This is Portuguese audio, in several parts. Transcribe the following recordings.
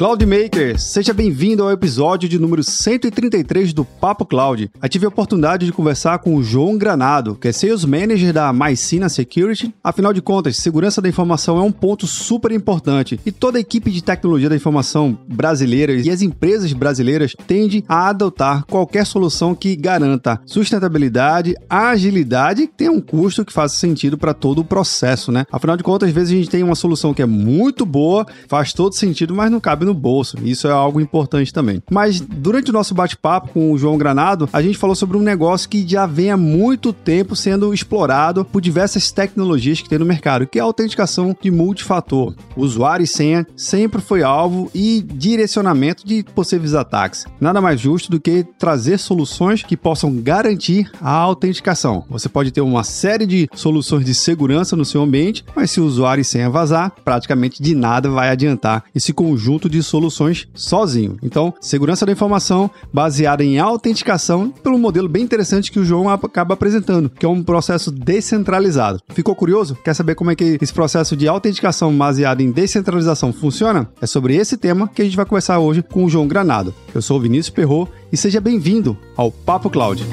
Cloudmaker, seja bem-vindo ao episódio de número 133 do Papo Cloud. Eu tive a oportunidade de conversar com o João Granado, que é Sales Manager da Mycina Security. Afinal de contas, segurança da informação é um ponto super importante e toda a equipe de tecnologia da informação brasileira e as empresas brasileiras tendem a adotar qualquer solução que garanta sustentabilidade, agilidade e tenha um custo que faça sentido para todo o processo, né? Afinal de contas, às vezes a gente tem uma solução que é muito boa, faz todo sentido, mas não cabe no bolso. Isso é algo importante também. Mas durante o nosso bate-papo com o João Granado, a gente falou sobre um negócio que já vem há muito tempo sendo explorado por diversas tecnologias que tem no mercado, que é a autenticação de multifator. Usuário e senha sempre foi alvo e direcionamento de possíveis ataques. Nada mais justo do que trazer soluções que possam garantir a autenticação. Você pode ter uma série de soluções de segurança no seu ambiente, mas se o usuário e senha vazar, praticamente de nada vai adiantar esse conjunto de soluções sozinho. Então, segurança da informação baseada em autenticação pelo modelo bem interessante que o João acaba apresentando, que é um processo descentralizado. Ficou curioso? Quer saber como é que esse processo de autenticação baseado em descentralização funciona? É sobre esse tema que a gente vai conversar hoje com o João Granado. Eu sou o Vinícius Perro e seja bem-vindo ao Papo Cloud.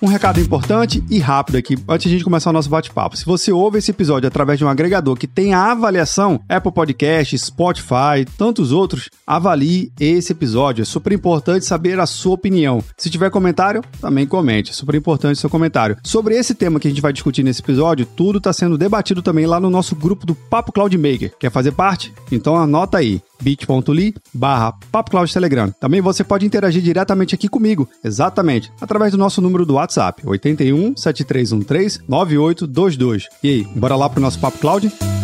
Um recado importante e rápido aqui, antes de a gente começar o nosso bate-papo. Se você ouve esse episódio através de um agregador que tem a avaliação, Apple Podcast, Spotify, tantos outros, avalie esse episódio. É super importante saber a sua opinião. Se tiver comentário, também comente. É super importante seu comentário. Sobre esse tema que a gente vai discutir nesse episódio, tudo está sendo debatido também lá no nosso grupo do Papo Cloud Maker. Quer fazer parte? Então anota aí bit.ly barra Telegram. Também você pode interagir diretamente aqui comigo, exatamente, através do nosso número do WhatsApp, 81 7313 9822. E aí, bora lá pro nosso Papo Cloud?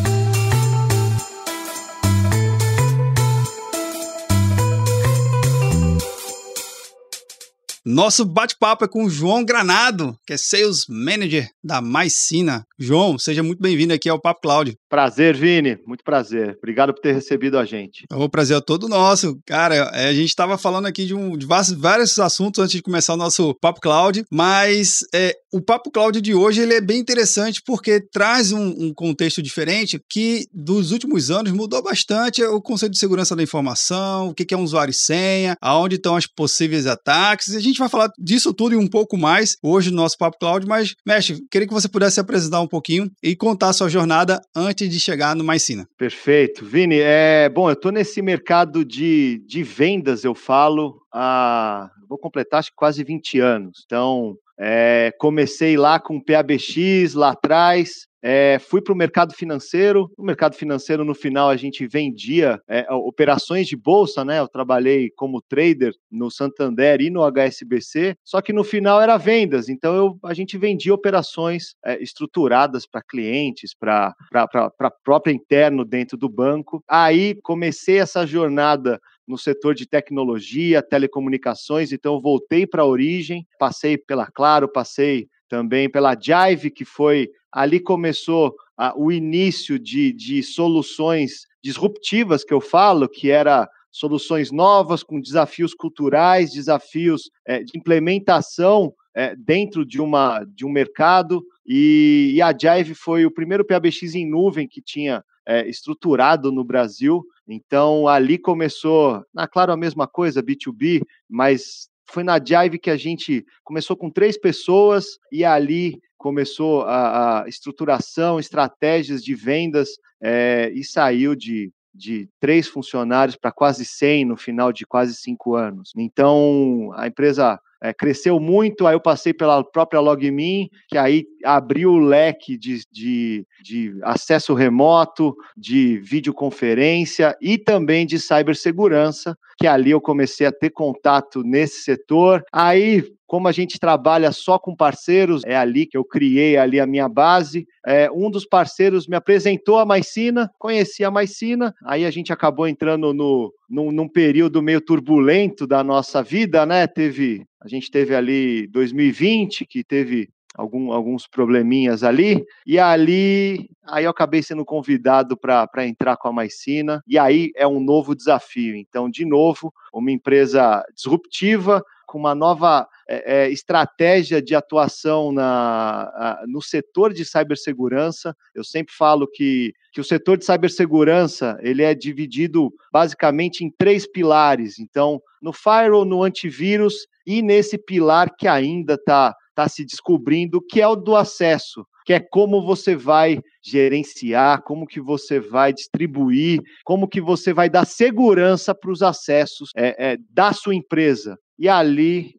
Nosso bate-papo é com o João Granado, que é Sales Manager da Maicina. João, seja muito bem-vindo aqui ao Papo Cloud. Prazer, Vini. Muito prazer. Obrigado por ter recebido a gente. O prazer é todo nosso. Cara, é, a gente estava falando aqui de, um, de vários, vários, assuntos antes de começar o nosso Papo Cloud, mas é, o Papo Cloud de hoje ele é bem interessante porque traz um, um, contexto diferente que dos últimos anos mudou bastante o conceito de segurança da informação, o que é um usuário e senha, aonde estão as possíveis ataques. A gente gente vai falar disso tudo e um pouco mais hoje no nosso Papo Cloud, mas, mestre, queria que você pudesse apresentar um pouquinho e contar a sua jornada antes de chegar no Maicina. Perfeito. Vini, é, bom, eu estou nesse mercado de, de vendas, eu falo, há, vou completar acho que quase 20 anos. Então, é, comecei lá com PABX lá atrás, é, fui para o mercado financeiro. No mercado financeiro, no final, a gente vendia é, operações de bolsa, né? Eu trabalhei como trader no Santander e no HSBC, só que no final era vendas. Então eu, a gente vendia operações é, estruturadas para clientes, para a própria interno dentro do banco. Aí comecei essa jornada no setor de tecnologia, telecomunicações, então voltei para a origem, passei pela Claro, passei também pela Jive, que foi ali começou o início de, de soluções disruptivas que eu falo, que era soluções novas com desafios culturais, desafios é, de implementação é, dentro de, uma, de um mercado. E, e, a Jive foi o primeiro PABX em nuvem que tinha é, estruturado no Brasil. Então ali começou, na claro a mesma coisa, B2B, mas foi na Jive que a gente começou com três pessoas e ali começou a, a estruturação, estratégias de vendas é, e saiu de, de três funcionários para quase 100 no final de quase cinco anos. Então, a empresa é, cresceu muito, aí eu passei pela própria LogMe, que aí abriu o leque de, de, de acesso remoto, de videoconferência e também de cibersegurança, que ali eu comecei a ter contato nesse setor. Aí como a gente trabalha só com parceiros, é ali que eu criei ali a minha base. É, um dos parceiros me apresentou a Maicina, conheci a Maicina, aí a gente acabou entrando no, num, num período meio turbulento da nossa vida, né? Teve, a gente teve ali 2020, que teve algum, alguns probleminhas ali, e ali aí eu acabei sendo convidado para entrar com a Maicina, e aí é um novo desafio. Então, de novo, uma empresa disruptiva, com uma nova é, estratégia de atuação na, a, no setor de cibersegurança. Eu sempre falo que, que o setor de cibersegurança ele é dividido basicamente em três pilares. Então, no firewall, no antivírus e nesse pilar que ainda está tá se descobrindo, que é o do acesso que é como você vai gerenciar, como que você vai distribuir, como que você vai dar segurança para os acessos é, é, da sua empresa. E ali,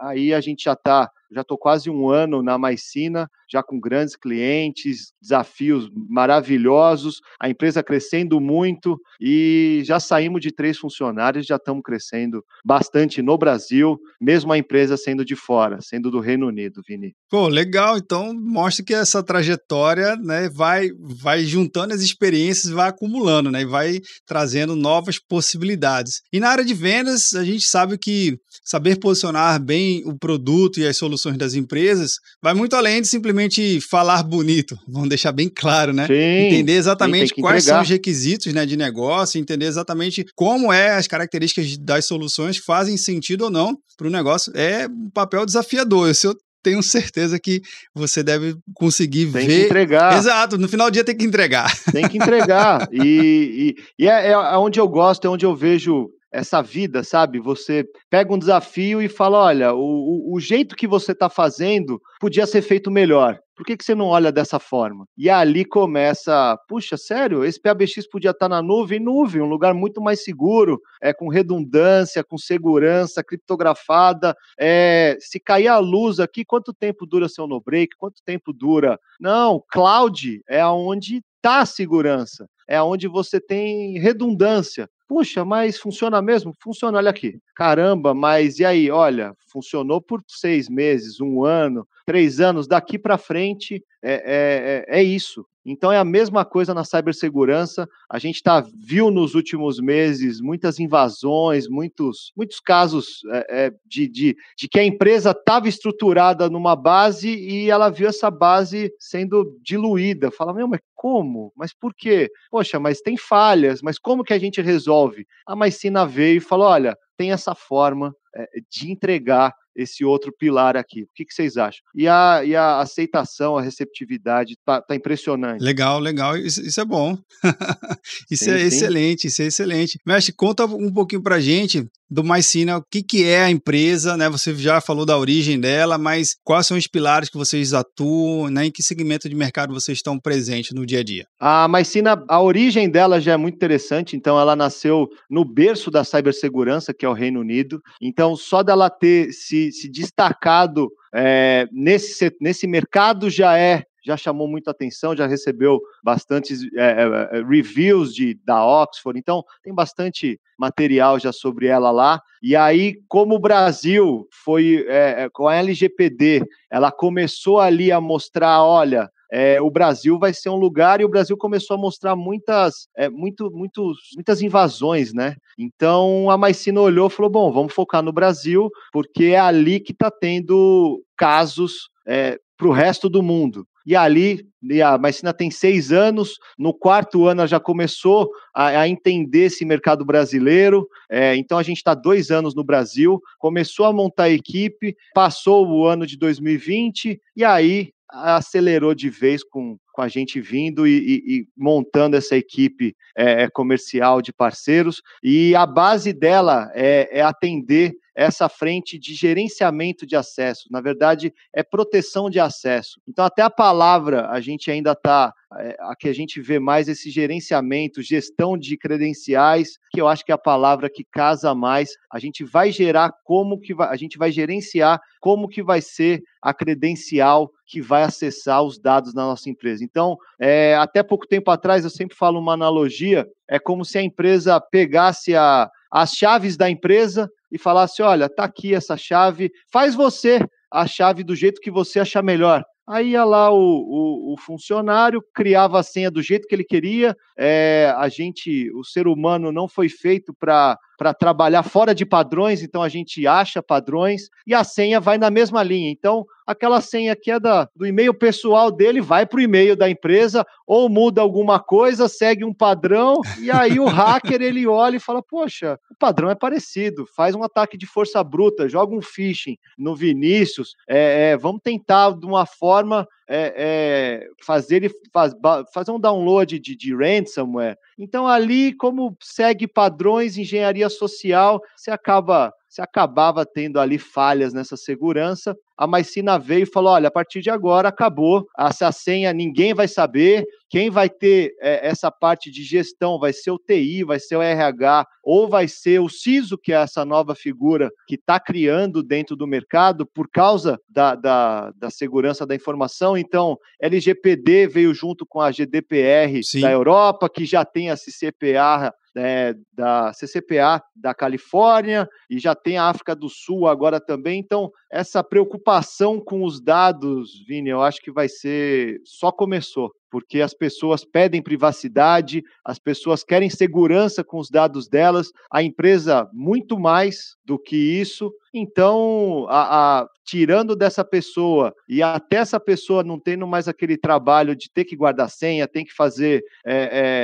aí a gente já está já estou quase um ano na Maicina, já com grandes clientes, desafios maravilhosos, a empresa crescendo muito e já saímos de três funcionários, já estamos crescendo bastante no Brasil, mesmo a empresa sendo de fora, sendo do Reino Unido, Vini. Pô, legal. Então mostra que essa trajetória, né, vai, vai juntando as experiências, vai acumulando, né, e vai trazendo novas possibilidades. E na área de vendas, a gente sabe que saber posicionar bem o produto e as soluções das empresas vai muito além de simplesmente falar bonito. Vamos deixar bem claro, né? Sim, entender exatamente quais são os requisitos né, de negócio, entender exatamente como é as características das soluções que fazem sentido ou não para o negócio. É um papel desafiador. Eu tenho certeza que você deve conseguir tem ver. Tem que entregar. Exato, no final do dia tem que entregar. Tem que entregar. e, e, e é, é onde eu gosto, é onde eu vejo essa vida, sabe? Você pega um desafio e fala: olha, o, o, jeito que você está fazendo podia ser feito melhor. Por que, que você não olha dessa forma? E ali começa, puxa, sério, esse PABX podia estar tá na nuvem, nuvem, um lugar muito mais seguro, é com redundância, com segurança, criptografada. É, se cair a luz aqui, quanto tempo dura seu no break? Quanto tempo dura? Não, cloud é aonde está a segurança, é aonde você tem redundância. Puxa, mas funciona mesmo? Funciona, olha aqui. Caramba, mas e aí? Olha, funcionou por seis meses, um ano, três anos. Daqui para frente é, é, é, é isso. Então é a mesma coisa na cibersegurança. A gente tá, viu nos últimos meses muitas invasões, muitos, muitos casos é, é, de, de, de que a empresa estava estruturada numa base e ela viu essa base sendo diluída. Fala, meu, mas como? Mas por quê? Poxa, mas tem falhas, mas como que a gente resolve? A Maicina veio e falou: olha, tem essa forma é, de entregar esse outro pilar aqui. O que, que vocês acham? E a, e a aceitação, a receptividade tá, tá impressionante. Legal, legal. Isso, isso é bom. isso sim, é sim. excelente, isso é excelente. Mestre, conta um pouquinho pra gente do Maicina, o que, que é a empresa, né? Você já falou da origem dela, mas quais são os pilares que vocês atuam, né? Em que segmento de mercado vocês estão presentes no dia a dia? A Maicina, a origem dela já é muito interessante, então ela nasceu no berço da cibersegurança, que é o Reino Unido. Então, só dela ter se, se destacado é, nesse, nesse mercado já é já chamou muita atenção, já recebeu bastantes é, reviews de, da Oxford, então tem bastante material já sobre ela lá. E aí, como o Brasil foi é, com a LGPD, ela começou ali a mostrar, olha, é, o Brasil vai ser um lugar e o Brasil começou a mostrar muitas, é, muito, muitos, muitas invasões, né? Então a Maicina olhou e falou: bom, vamos focar no Brasil, porque é ali que está tendo casos é, para o resto do mundo. E ali, a Maicina tem seis anos, no quarto ano ela já começou a, a entender esse mercado brasileiro, é, então a gente está dois anos no Brasil, começou a montar a equipe, passou o ano de 2020, e aí acelerou de vez com, com a gente vindo e, e, e montando essa equipe é, comercial de parceiros. E a base dela é, é atender essa frente de gerenciamento de acesso. Na verdade, é proteção de acesso. Então, até a palavra a gente ainda está. É, aqui a gente vê mais esse gerenciamento, gestão de credenciais, que eu acho que é a palavra que casa mais. A gente vai gerar como que vai, a gente vai gerenciar como que vai ser a credencial que vai acessar os dados da nossa empresa. Então, é, até pouco tempo atrás, eu sempre falo uma analogia, é como se a empresa pegasse a, as chaves da empresa e falasse: olha, tá aqui essa chave, faz você a chave do jeito que você achar melhor. Aí ia lá o, o, o, funcionário, criava a senha do jeito que ele queria. É, a gente, o ser humano não foi feito para trabalhar fora de padrões, então a gente acha padrões e a senha vai na mesma linha. Então, aquela senha que é da, do e-mail pessoal dele vai para o e-mail da empresa, ou muda alguma coisa, segue um padrão, e aí o hacker ele olha e fala: Poxa, o padrão é parecido, faz um ataque de força bruta, joga um phishing no Vinícius, é, é, vamos tentar de uma forma é, é, fazer ele faz, fazer um download de, de ransomware. Então, ali, como segue padrões, engenharia social, você acaba se acabava tendo ali falhas nessa segurança. A Maicina veio e falou: olha, a partir de agora acabou, essa senha ninguém vai saber. Quem vai ter é, essa parte de gestão vai ser o TI, vai ser o RH, ou vai ser o CISO, que é essa nova figura que está criando dentro do mercado por causa da, da, da, segurança da informação. Então, LGPD veio junto com a GDPR Sim. da Europa, que já tem a CCPA é, da CCPA da Califórnia e já tem a África do Sul agora também. Então, essa preocupação com os dados, Vini, eu acho que vai ser. Só começou porque as pessoas pedem privacidade, as pessoas querem segurança com os dados delas, a empresa muito mais do que isso. Então, a, a, tirando dessa pessoa e até essa pessoa não tendo mais aquele trabalho de ter que guardar senha, tem que fazer é,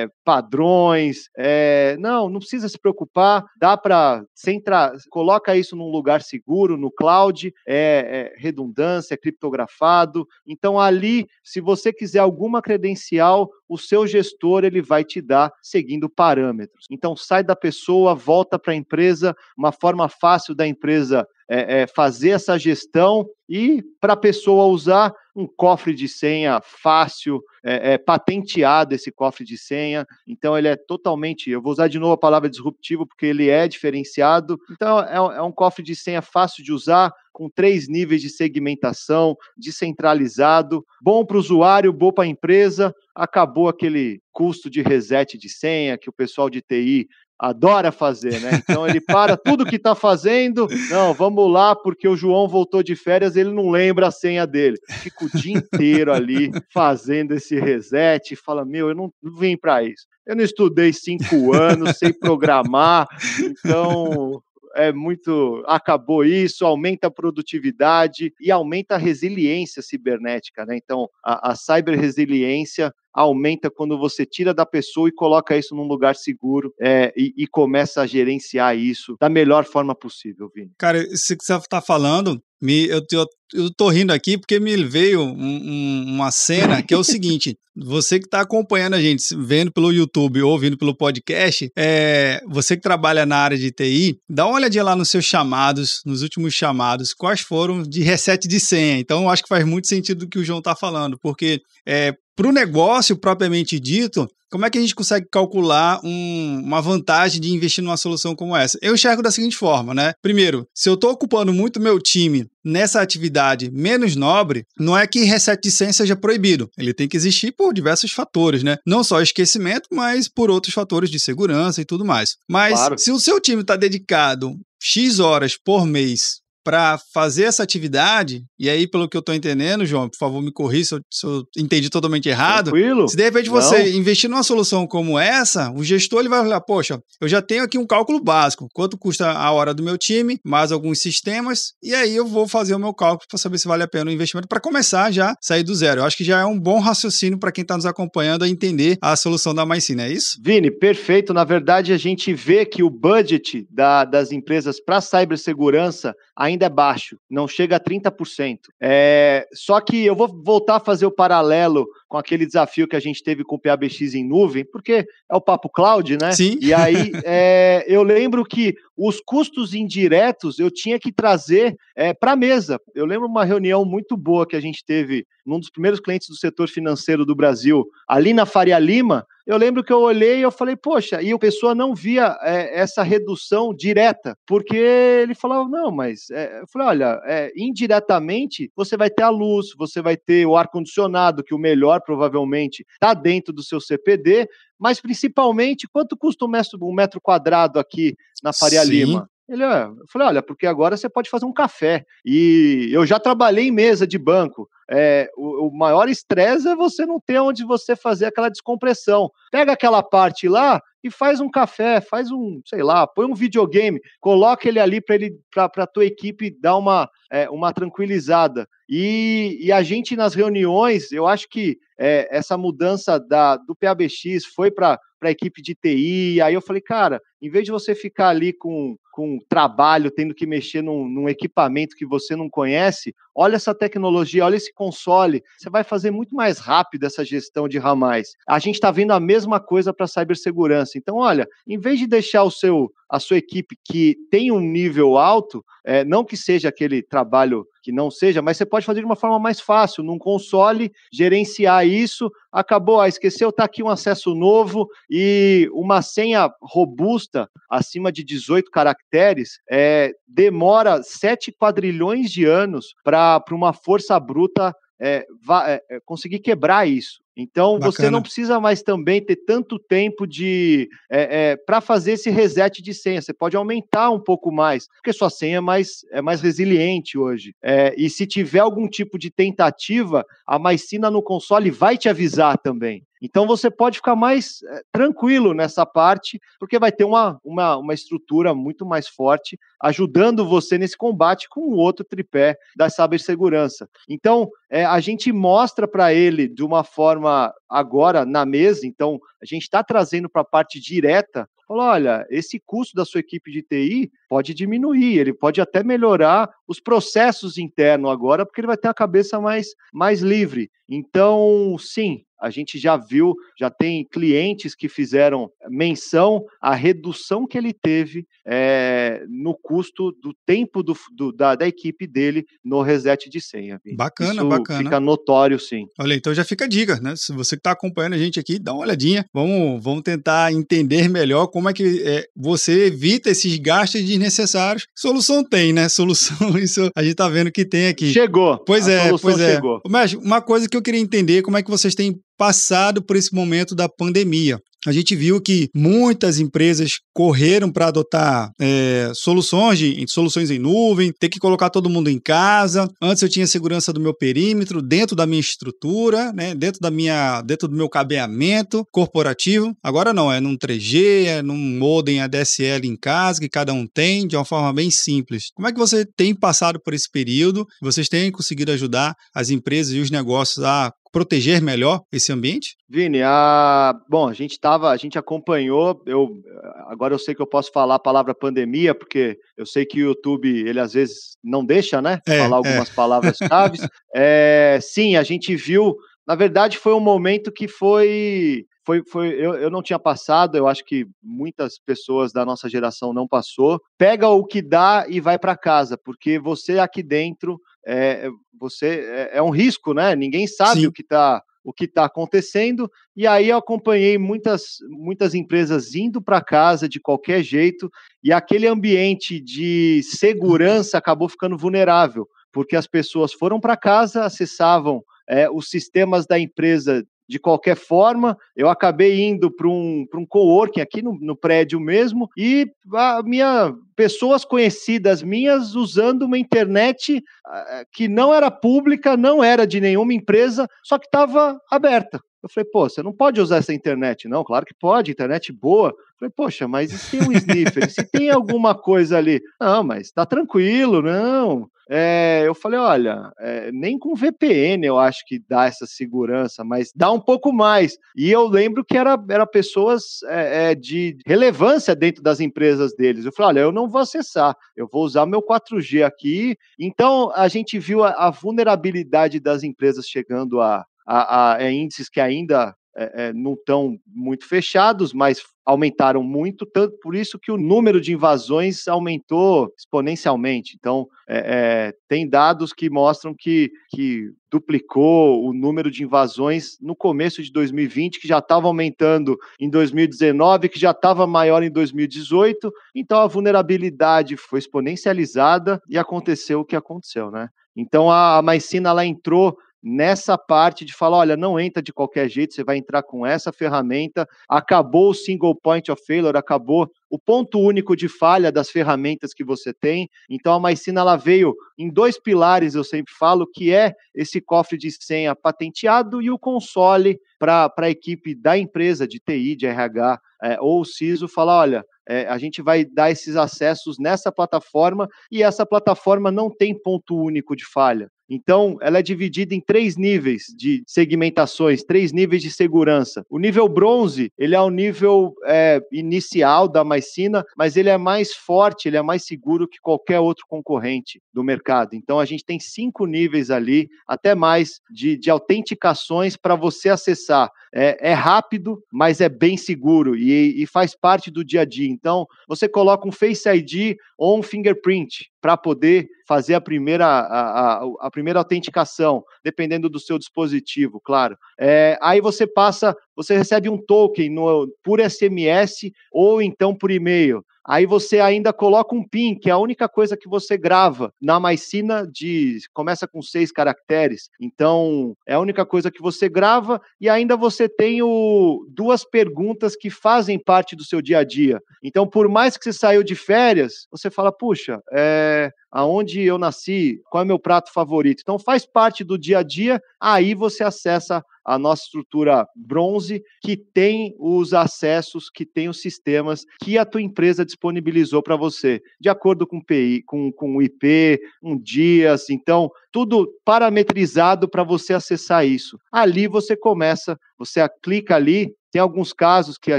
é, padrões, é, não, não precisa se preocupar, dá para centrar, coloca isso num lugar seguro, no cloud, é, é redundância, é criptografado. Então, ali, se você quiser alguma credencial, o seu gestor ele vai te dar seguindo parâmetros. Então sai da pessoa, volta para a empresa, uma forma fácil da empresa é, é, fazer essa gestão e para a pessoa usar um cofre de senha fácil, é, é, patenteado esse cofre de senha, então ele é totalmente, eu vou usar de novo a palavra disruptivo porque ele é diferenciado, então é, é um cofre de senha fácil de usar, com três níveis de segmentação, descentralizado, bom para o usuário, bom para a empresa, acabou aquele custo de reset de senha que o pessoal de TI adora fazer, né? Então ele para tudo que está fazendo, não, vamos lá, porque o João voltou de férias, ele não lembra a senha dele. Fica o dia inteiro ali fazendo esse reset e fala: Meu, eu não vim para isso. Eu não estudei cinco anos, sei programar, então é muito. Acabou isso, aumenta a produtividade e aumenta a resiliência cibernética, né? Então, a, a cyberresiliência aumenta quando você tira da pessoa e coloca isso num lugar seguro é, e, e, começa a gerenciar isso da melhor forma possível, Vini. Cara, isso que você está falando, me, eu, eu, eu tô rindo aqui porque me veio um, um, uma cena que é o seguinte: você que está acompanhando a gente, vendo pelo YouTube ou ouvindo pelo podcast, é, você que trabalha na área de TI, dá uma olhadinha lá nos seus chamados, nos últimos chamados, quais foram de reset de senha. Então, eu acho que faz muito sentido o que o João está falando, porque é, para o negócio propriamente dito, como é que a gente consegue calcular um, uma vantagem de investir numa solução como essa? Eu enxergo da seguinte forma, né? Primeiro, se eu estou ocupando muito meu time nessa atividade menos nobre, não é que reset de senha seja proibido. Ele tem que existir por diversos fatores, né? Não só esquecimento, mas por outros fatores de segurança e tudo mais. Mas claro. se o seu time está dedicado X horas por mês para fazer essa atividade, e aí, pelo que eu estou entendendo, João, por favor, me corrija se eu, se eu entendi totalmente errado. Tranquilo. Se de repente você Não. investir numa solução como essa, o gestor ele vai olhar, poxa, eu já tenho aqui um cálculo básico, quanto custa a hora do meu time, mais alguns sistemas, e aí eu vou fazer o meu cálculo para saber se vale a pena o investimento para começar já sair do zero. Eu acho que já é um bom raciocínio para quem está nos acompanhando a entender a solução da MyCine, é isso? Vini, perfeito. Na verdade, a gente vê que o budget da, das empresas para cibersegurança ainda é baixo, não chega a 30%. É, só que eu vou voltar a fazer o paralelo com aquele desafio que a gente teve com o PABX em nuvem, porque é o papo cloud, né? Sim. E aí é, eu lembro que os custos indiretos eu tinha que trazer é, para a mesa. Eu lembro uma reunião muito boa que a gente teve num dos primeiros clientes do setor financeiro do Brasil, ali na Faria Lima, eu lembro que eu olhei e eu falei, poxa, e a pessoa não via é, essa redução direta, porque ele falava, não, mas é, eu falei, olha, é, indiretamente você vai ter a luz, você vai ter o ar-condicionado, que o melhor provavelmente está dentro do seu CPD, mas principalmente quanto custa um metro, um metro quadrado aqui na Faria Sim. Lima? Ele, é, eu falei, olha, porque agora você pode fazer um café. E eu já trabalhei em mesa de banco. É, o, o maior estresse é você não ter onde você fazer aquela descompressão. Pega aquela parte lá, e faz um café, faz um, sei lá, põe um videogame, coloca ele ali para ele para tua equipe dar uma, é, uma tranquilizada. E, e, a gente nas reuniões, eu acho que é, essa mudança da, do PABX foi para a equipe de TI. Aí eu falei, cara, em vez de você ficar ali com, com trabalho, tendo que mexer num, num, equipamento que você não conhece, olha essa tecnologia, olha esse console, você vai fazer muito mais rápido essa gestão de ramais. A gente está vendo a mesma coisa para cibersegurança. Então, olha, em vez de deixar o seu a sua equipe que tem um nível alto, é, não que seja aquele trabalho que não seja, mas você pode fazer de uma forma mais fácil, num console, gerenciar isso. Acabou, ah, esqueceu, tá aqui um acesso novo e uma senha robusta, acima de 18 caracteres, é, demora 7 quadrilhões de anos para uma força bruta é, é, é, conseguir quebrar isso. Então Bacana. você não precisa mais também ter tanto tempo de é, é, para fazer esse reset de senha. Você pode aumentar um pouco mais, porque sua senha é mais, é mais resiliente hoje. É, e se tiver algum tipo de tentativa, a Maicina no console vai te avisar também. Então você pode ficar mais é, tranquilo nessa parte, porque vai ter uma, uma, uma estrutura muito mais forte ajudando você nesse combate com o outro tripé da cibersegurança. Então, é, a gente mostra para ele de uma forma agora na mesa, então a gente está trazendo para a parte direta falou: olha, esse custo da sua equipe de TI pode diminuir, ele pode até melhorar os processos internos agora, porque ele vai ter a cabeça mais, mais livre. Então, sim, a gente já viu, já tem clientes que fizeram menção à redução que ele teve é, no custo do tempo do, do, da, da, equipe dele no reset de senha. Bacana, Isso bacana. Fica notório, sim. Olha, então já fica a dica, né? Se você que está acompanhando a gente aqui, dá uma olhadinha. Vamos, vamos tentar entender melhor como é que é, você evita esses gastos desnecessários. Solução tem, né? Solução, isso a gente está vendo que tem aqui. Chegou. Pois é, pois é. Chegou. Mas uma coisa que eu queria entender, como é que vocês têm passado por esse momento da pandemia a gente viu que muitas empresas correram para adotar é, soluções, de, soluções em nuvem, ter que colocar todo mundo em casa. Antes eu tinha segurança do meu perímetro, dentro da minha estrutura, né, dentro, da minha, dentro do meu cabeamento corporativo. Agora não, é num 3G, é num modem ADSL em casa, que cada um tem, de uma forma bem simples. Como é que você tem passado por esse período? Vocês têm conseguido ajudar as empresas e os negócios a proteger melhor esse ambiente? Vini, a... bom, a gente tava, a gente acompanhou, eu agora eu sei que eu posso falar a palavra pandemia, porque eu sei que o YouTube, ele às vezes não deixa, né, é, falar algumas é. palavras-chave. é, sim, a gente viu, na verdade foi um momento que foi foi, foi eu, eu não tinha passado, eu acho que muitas pessoas da nossa geração não passou. Pega o que dá e vai para casa, porque você aqui dentro é, você é, é, um risco, né? Ninguém sabe Sim. o que está o que está acontecendo. E aí eu acompanhei muitas, muitas empresas indo para casa de qualquer jeito, e aquele ambiente de segurança acabou ficando vulnerável, porque as pessoas foram para casa, acessavam é, os sistemas da empresa de qualquer forma. Eu acabei indo para um, um coworking aqui no, no prédio mesmo e a minha pessoas conhecidas minhas usando uma internet uh, que não era pública, não era de nenhuma empresa, só que estava aberta. Eu falei, pô, você não pode usar essa internet, não? Claro que pode, internet boa. Eu falei, poxa, mas e se tem um sniffer? se tem alguma coisa ali? Não, mas tá tranquilo, não. É, eu falei, olha, é, nem com VPN eu acho que dá essa segurança, mas dá um pouco mais. E eu lembro que era, era pessoas é, de relevância dentro das empresas deles. Eu falei, olha, eu não vou acessar, eu vou usar meu 4G aqui. Então a gente viu a, a vulnerabilidade das empresas chegando a, a, a índices que ainda é, é, não estão muito fechados, mas aumentaram muito, tanto por isso que o número de invasões aumentou exponencialmente. Então, é, é, tem dados que mostram que, que duplicou o número de invasões no começo de 2020, que já estava aumentando em 2019, que já estava maior em 2018. Então, a vulnerabilidade foi exponencializada e aconteceu o que aconteceu, né? Então, a, a Maicina ela entrou nessa parte de falar, olha, não entra de qualquer jeito, você vai entrar com essa ferramenta, acabou o single point of failure, acabou o ponto único de falha das ferramentas que você tem. Então a Maicina ela veio em dois pilares, eu sempre falo, que é esse cofre de senha patenteado e o console para a equipe da empresa de TI, de RH é, ou o CISO falar, olha, é, a gente vai dar esses acessos nessa plataforma e essa plataforma não tem ponto único de falha. Então, ela é dividida em três níveis de segmentações, três níveis de segurança. O nível bronze, ele é o nível é, inicial da Maicina, mas ele é mais forte, ele é mais seguro que qualquer outro concorrente do mercado. Então, a gente tem cinco níveis ali, até mais, de, de autenticações para você acessar. É, é, rápido, mas é bem seguro e, e faz parte do dia a dia. Então, você coloca um Face ID ou um fingerprint para poder fazer a primeira, a, a, a, primeira autenticação, dependendo do seu dispositivo, claro. É, aí você passa, você recebe um token no, por SMS ou então por e-mail. Aí você ainda coloca um PIN, que é a única coisa que você grava na Maicina de começa com seis caracteres. Então, é a única coisa que você grava e ainda você tem o, duas perguntas que fazem parte do seu dia a dia. Então, por mais que você saiu de férias, você fala, puxa, é, aonde eu nasci, qual é o meu prato favorito. Então faz parte do dia a dia, aí você acessa a nossa estrutura bronze, que tem os acessos, que tem os sistemas que a tua empresa disponibilizou para você, de acordo com PI, com, com o IP, um dias, então tudo parametrizado para você acessar isso. Ali você começa, você clica ali, tem alguns casos que a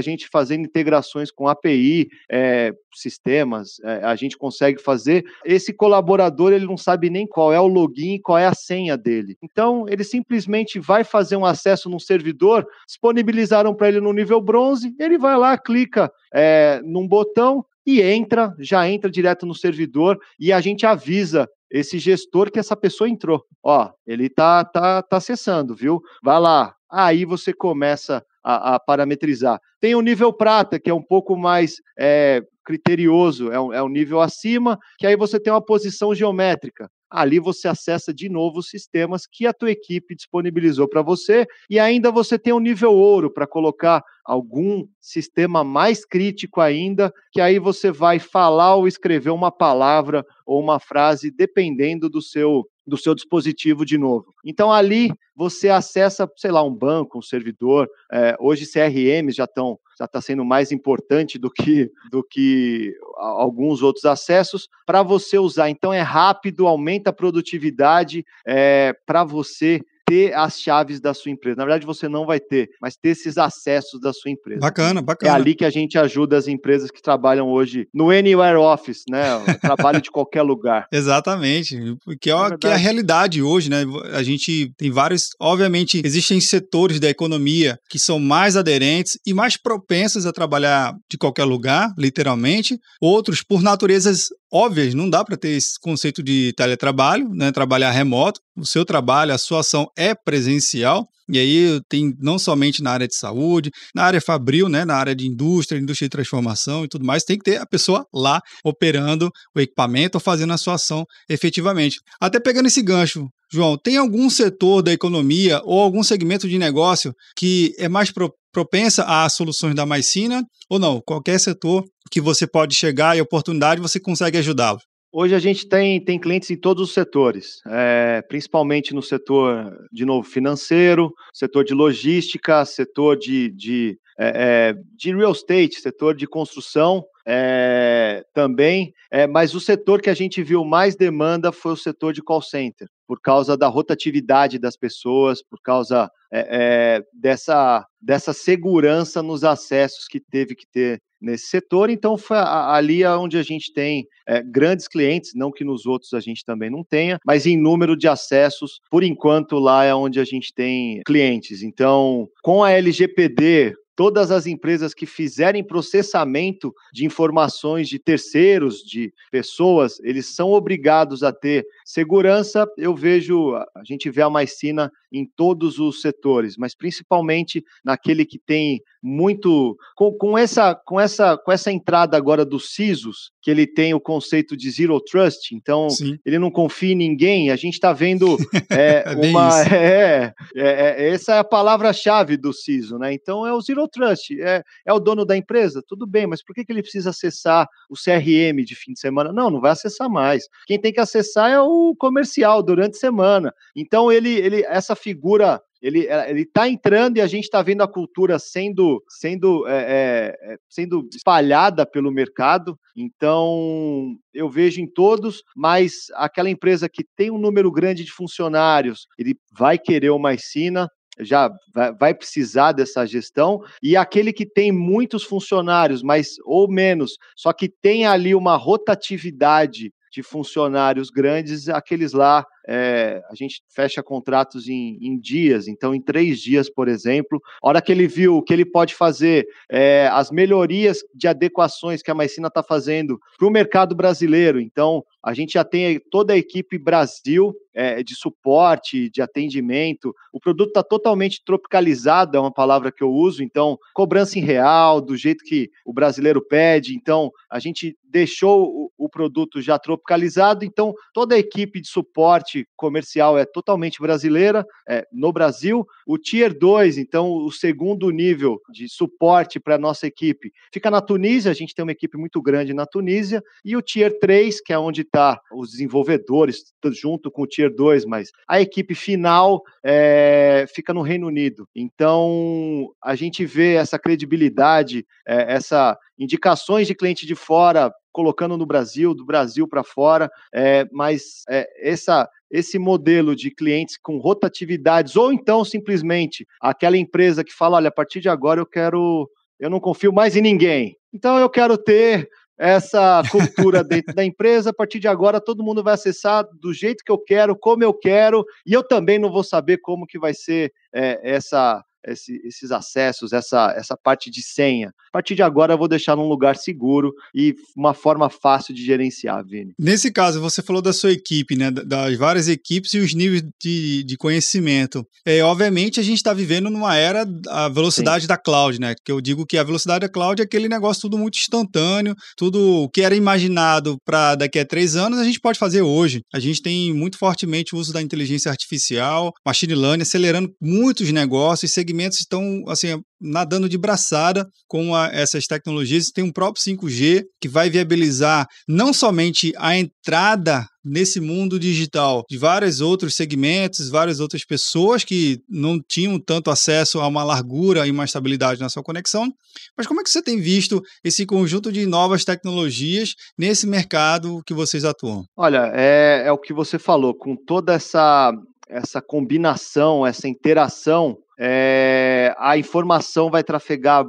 gente fazendo integrações com API, é, sistemas, é, a gente consegue fazer. Esse colaborador ele não sabe nem qual é o login, qual é a senha dele. Então ele simplesmente vai fazer um acesso num servidor, disponibilizaram para ele no nível bronze, ele vai lá, clica é, num botão e entra, já entra direto no servidor e a gente avisa esse gestor que essa pessoa entrou. Ó, ele tá, tá, tá acessando, viu? Vai lá. Aí você começa a, a parametrizar. Tem o nível prata, que é um pouco mais é, criterioso, é um, é um nível acima, que aí você tem uma posição geométrica ali você acessa de novo os sistemas que a tua equipe disponibilizou para você e ainda você tem um nível ouro para colocar algum sistema mais crítico ainda, que aí você vai falar ou escrever uma palavra ou uma frase dependendo do seu do seu dispositivo de novo. Então ali você acessa, sei lá, um banco, um servidor. É, hoje CRMs já estão já está sendo mais importante do que do que alguns outros acessos para você usar. Então é rápido, aumenta a produtividade é, para você ter as chaves da sua empresa. Na verdade, você não vai ter, mas ter esses acessos da sua empresa. Bacana, é bacana. É ali que a gente ajuda as empresas que trabalham hoje no Anywhere Office, né? trabalho de qualquer lugar. Exatamente. Que é, é que é a realidade hoje, né? A gente tem vários. Obviamente, existem setores da economia que são mais aderentes e mais propensos a trabalhar de qualquer lugar, literalmente. Outros, por naturezas óbvias, não dá para ter esse conceito de teletrabalho, né? Trabalhar remoto. O seu trabalho, a sua ação é presencial. E aí tem não somente na área de saúde, na área fabril, né, na área de indústria, indústria de transformação e tudo mais, tem que ter a pessoa lá operando o equipamento ou fazendo a sua ação efetivamente. Até pegando esse gancho, João, tem algum setor da economia ou algum segmento de negócio que é mais pro propensa às soluções da Maicina ou não? Qualquer setor que você pode chegar e oportunidade, você consegue ajudá-lo. Hoje a gente tem, tem clientes em todos os setores, é, principalmente no setor, de novo, financeiro, setor de logística, setor de, de, é, de real estate, setor de construção é, também, mas o setor que a gente viu mais demanda foi o setor de call center, por causa da rotatividade das pessoas, por causa é, dessa, dessa segurança nos acessos que teve que ter nesse setor. Então, foi ali onde a gente tem é, grandes clientes, não que nos outros a gente também não tenha, mas em número de acessos, por enquanto, lá é onde a gente tem clientes. Então, com a LGPD, todas as empresas que fizerem processamento de informações de terceiros, de pessoas, eles são obrigados a ter segurança. Eu vejo, a gente vê a Maicina em todos os setores, mas principalmente naquele que tem muito com, com, essa com essa com essa entrada agora dos CISOs, que ele tem o conceito de zero trust, então Sim. ele não confia em ninguém. A gente está vendo é, é uma é, é, é, essa é a palavra-chave do CISO, né? Então é o zero trust, é, é o dono da empresa, tudo bem, mas por que, que ele precisa acessar o CRM de fim de semana? Não, não vai acessar mais. Quem tem que acessar é o comercial durante a semana. Então ele ele essa figura ele é, está entrando e a gente está vendo a cultura sendo sendo é, é, é, sendo espalhada pelo mercado. Então eu vejo em todos, mas aquela empresa que tem um número grande de funcionários, ele vai querer uma ensina, já vai precisar dessa gestão e aquele que tem muitos funcionários, mas ou menos, só que tem ali uma rotatividade de funcionários grandes, aqueles lá é, a gente fecha contratos em, em, dias, então em três dias, por exemplo, a hora que ele viu o que ele pode fazer, é, as melhorias de adequações que a Maicina está fazendo para o mercado brasileiro, então a gente já tem toda a equipe Brasil é, de suporte, de atendimento. O produto está totalmente tropicalizado, é uma palavra que eu uso, então, cobrança em real, do jeito que o brasileiro pede. Então, a gente deixou o, o produto já tropicalizado, então toda a equipe de suporte parte comercial é totalmente brasileira, é, no Brasil. O Tier 2, então, o segundo nível de suporte para a nossa equipe, fica na Tunísia, a gente tem uma equipe muito grande na Tunísia. E o Tier 3, que é onde está os desenvolvedores, junto com o Tier 2, mas a equipe final é, fica no Reino Unido. Então, a gente vê essa credibilidade, é, essa indicações de cliente de fora colocando no Brasil, do Brasil para fora, é, mas é, essa, esse modelo de clientes com rotatividades, ou então simplesmente aquela empresa que fala: olha, a partir de agora eu quero, eu não confio mais em ninguém, então eu quero ter essa cultura dentro da empresa. A partir de agora, todo mundo vai acessar do jeito que eu quero, como eu quero, e eu também não vou saber como que vai ser é, essa esse, esses acessos, essa, essa parte de senha. A partir de agora, eu vou deixar num lugar seguro e uma forma fácil de gerenciar, Vini. Nesse caso, você falou da sua equipe, né? Das várias equipes e os níveis de, de conhecimento. É, obviamente, a gente está vivendo numa era a velocidade Sim. da cloud, né? Que eu digo que a velocidade da cloud é aquele negócio tudo muito instantâneo, tudo o que era imaginado para daqui a três anos, a gente pode fazer hoje. A gente tem muito fortemente o uso da inteligência artificial, machine learning, acelerando muitos negócios, segmentos segmentos estão assim nadando de braçada com a, essas tecnologias. Tem um próprio 5G que vai viabilizar não somente a entrada nesse mundo digital de vários outros segmentos, várias outras pessoas que não tinham tanto acesso a uma largura e uma estabilidade na sua conexão. Mas como é que você tem visto esse conjunto de novas tecnologias nesse mercado que vocês atuam? Olha, é, é o que você falou, com toda essa essa combinação, essa interação é, a informação vai trafegar,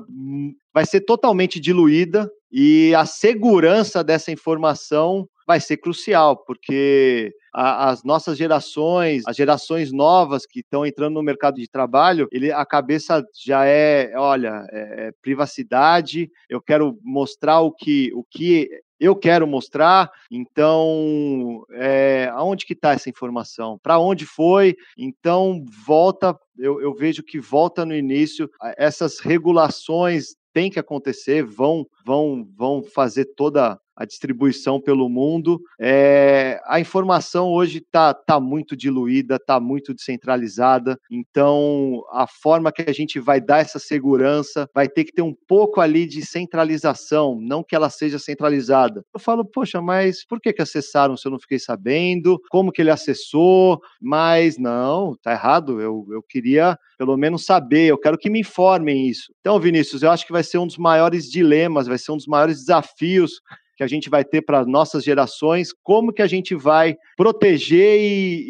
vai ser totalmente diluída e a segurança dessa informação vai ser crucial, porque a, as nossas gerações, as gerações novas que estão entrando no mercado de trabalho, ele, a cabeça já é, olha, é, é privacidade, eu quero mostrar o que, o que eu quero mostrar. Então, é, aonde que está essa informação? Para onde foi? Então, volta. Eu, eu vejo que volta no início. Essas regulações têm que acontecer, vão, vão, vão fazer toda a distribuição pelo mundo. É, a informação hoje está tá muito diluída, está muito descentralizada, então a forma que a gente vai dar essa segurança vai ter que ter um pouco ali de centralização, não que ela seja centralizada. Eu falo, poxa, mas por que, que acessaram se eu não fiquei sabendo? Como que ele acessou? Mas não, tá errado, eu, eu queria pelo menos saber, eu quero que me informem isso. Então, Vinícius, eu acho que vai ser um dos maiores dilemas, vai ser um dos maiores desafios que a gente vai ter para nossas gerações, como que a gente vai proteger e,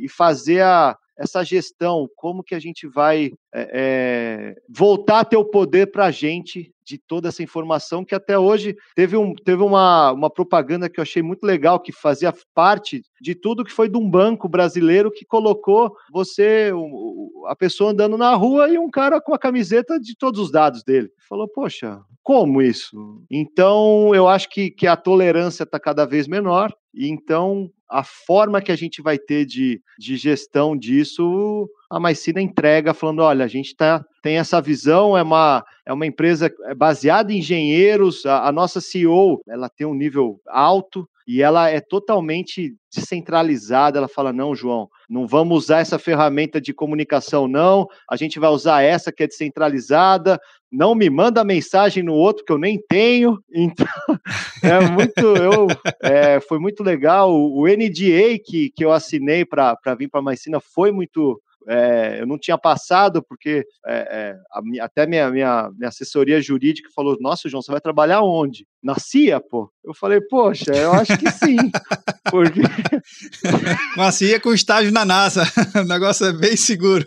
e, e fazer a, essa gestão, como que a gente vai é, é, voltar a ter o poder para a gente de toda essa informação que até hoje teve, um, teve uma, uma propaganda que eu achei muito legal, que fazia parte de tudo que foi de um banco brasileiro que colocou você, a pessoa andando na rua e um cara com a camiseta de todos os dados dele. Falou, poxa, como isso? Então, eu acho que, que a tolerância está cada vez menor, e então a forma que a gente vai ter de, de gestão disso, a Maicina entrega falando, olha, a gente tá, tem essa visão, é uma, é uma empresa baseada em engenheiros, a, a nossa CEO, ela tem um nível alto, e ela é totalmente descentralizada. Ela fala: não, João, não vamos usar essa ferramenta de comunicação, não. A gente vai usar essa que é descentralizada. Não me manda mensagem no outro que eu nem tenho. Então, é muito. Eu, é, foi muito legal. O NDA que, que eu assinei para vir para a Maicina foi muito é, eu não tinha passado, porque é, é, a, até minha, minha, minha assessoria jurídica falou: Nossa, João, você vai trabalhar onde? Na CIA, pô? Eu falei: Poxa, eu acho que sim. Porque... Na CIA com estágio na NASA, o negócio é bem seguro.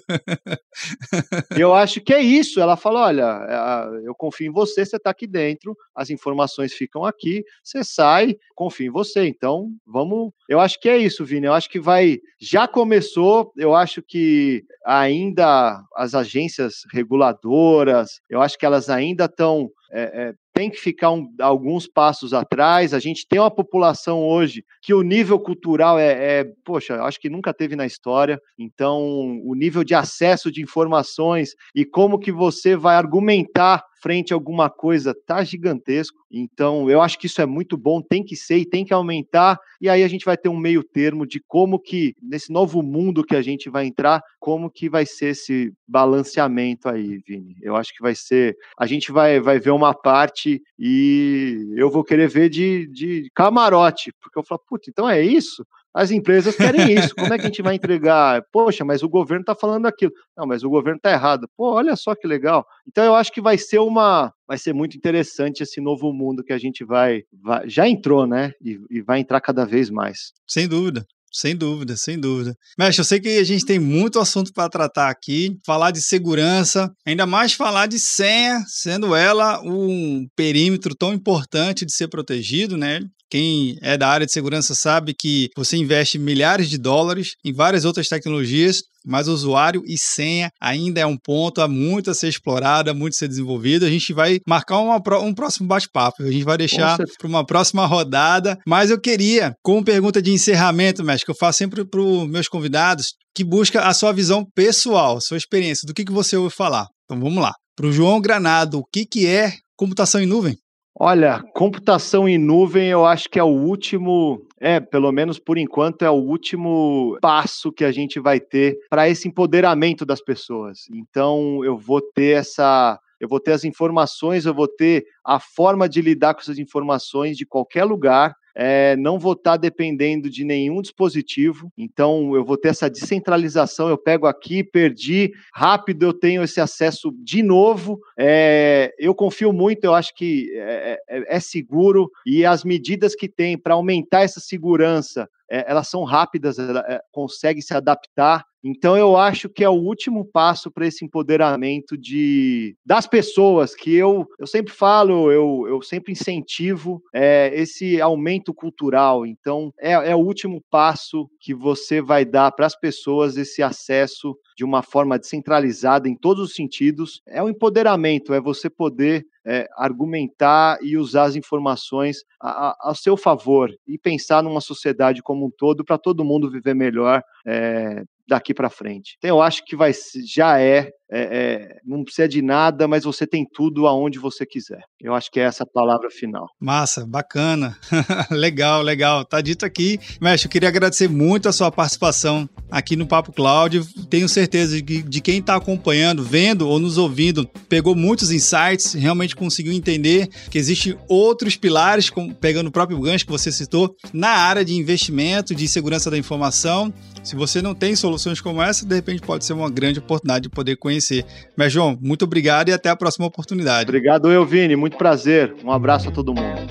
eu acho que é isso. Ela falou: Olha, é, eu confio em você, você está aqui dentro, as informações ficam aqui, você sai, confio em você. Então, vamos. Eu acho que é isso, Vini. Eu acho que vai. Já começou, eu acho que ainda as agências reguladoras, eu acho que elas ainda estão é, é, tem que ficar um, alguns passos atrás. A gente tem uma população hoje que o nível cultural é, é, poxa, acho que nunca teve na história. Então, o nível de acesso de informações e como que você vai argumentar frente alguma coisa tá gigantesco. Então, eu acho que isso é muito bom, tem que ser e tem que aumentar. E aí a gente vai ter um meio termo de como que nesse novo mundo que a gente vai entrar, como que vai ser esse balanceamento aí, Vini. Eu acho que vai ser, a gente vai vai ver uma parte e eu vou querer ver de, de camarote, porque eu falo, putz, então é isso? As empresas querem isso. Como é que a gente vai entregar? Poxa, mas o governo está falando aquilo. Não, mas o governo está errado. Pô, olha só que legal. Então eu acho que vai ser uma, vai ser muito interessante esse novo mundo que a gente vai, vai já entrou, né? E, e vai entrar cada vez mais. Sem dúvida. Sem dúvida, sem dúvida. Mestre, eu sei que a gente tem muito assunto para tratar aqui, falar de segurança, ainda mais falar de senha, sendo ela um perímetro tão importante de ser protegido, né? Quem é da área de segurança sabe que você investe milhares de dólares em várias outras tecnologias, mas usuário e senha ainda é um ponto há muito a ser explorado, há muito a ser desenvolvido. A gente vai marcar uma, um próximo bate-papo, a gente vai deixar para uma próxima rodada. Mas eu queria, como pergunta de encerramento, mestre, que eu faço sempre para os meus convidados, que busca a sua visão pessoal, sua experiência, do que, que você ouve falar. Então vamos lá. Para o João Granado, o que, que é computação em nuvem? Olha, computação em nuvem eu acho que é o último, é, pelo menos por enquanto, é o último passo que a gente vai ter para esse empoderamento das pessoas. Então, eu vou ter essa. Eu vou ter as informações, eu vou ter a forma de lidar com essas informações de qualquer lugar é, não vou estar tá dependendo de nenhum dispositivo, então eu vou ter essa descentralização. Eu pego aqui, perdi, rápido eu tenho esse acesso de novo. É, eu confio muito, eu acho que é, é, seguro e as medidas que tem para aumentar essa segurança elas são rápidas, ela, consegue se adaptar. Então eu acho que é o último passo para esse empoderamento de das pessoas que eu, eu sempre falo, eu, eu sempre incentivo é, esse aumento cultural. Então é, é o último passo que você vai dar para as pessoas esse acesso de uma forma descentralizada em todos os sentidos. É o empoderamento, é você poder é, argumentar e usar as informações a, a, seu favor e pensar numa sociedade como um todo para todo mundo viver melhor é, daqui para frente. Então, eu acho que vai já é é, é, não precisa de nada, mas você tem tudo aonde você quiser. Eu acho que é essa a palavra final. Massa, bacana. legal, legal. Tá dito aqui. Mestre, eu queria agradecer muito a sua participação aqui no Papo Cloud. Tenho certeza de que de quem está acompanhando, vendo ou nos ouvindo, pegou muitos insights, realmente conseguiu entender que existem outros pilares, pegando o próprio gancho que você citou, na área de investimento, de segurança da informação. Se você não tem soluções como essa, de repente pode ser uma grande oportunidade de poder conhecer. Mas, João, muito obrigado e até a próxima oportunidade. Obrigado, Elvini. Muito prazer. Um abraço a todo mundo.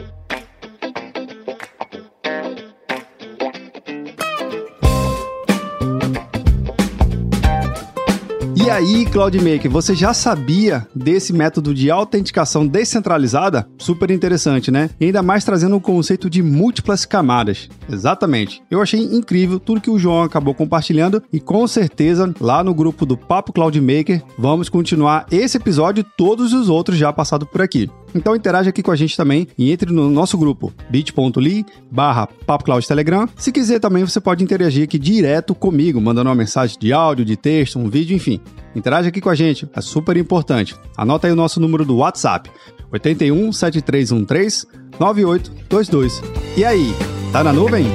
E aí, CloudMaker, você já sabia desse método de autenticação descentralizada? Super interessante, né? E ainda mais trazendo o conceito de múltiplas camadas. Exatamente. Eu achei incrível tudo que o João acabou compartilhando e com certeza lá no grupo do Papo CloudMaker vamos continuar esse episódio e todos os outros já passados por aqui. Então interage aqui com a gente também e entre no nosso grupo bit.ly barra Telegram. Se quiser também você pode interagir aqui direto comigo, mandando uma mensagem de áudio, de texto, um vídeo, enfim. Interage aqui com a gente, é super importante. Anota aí o nosso número do WhatsApp, 81 7313 9822. E aí, tá na nuvem?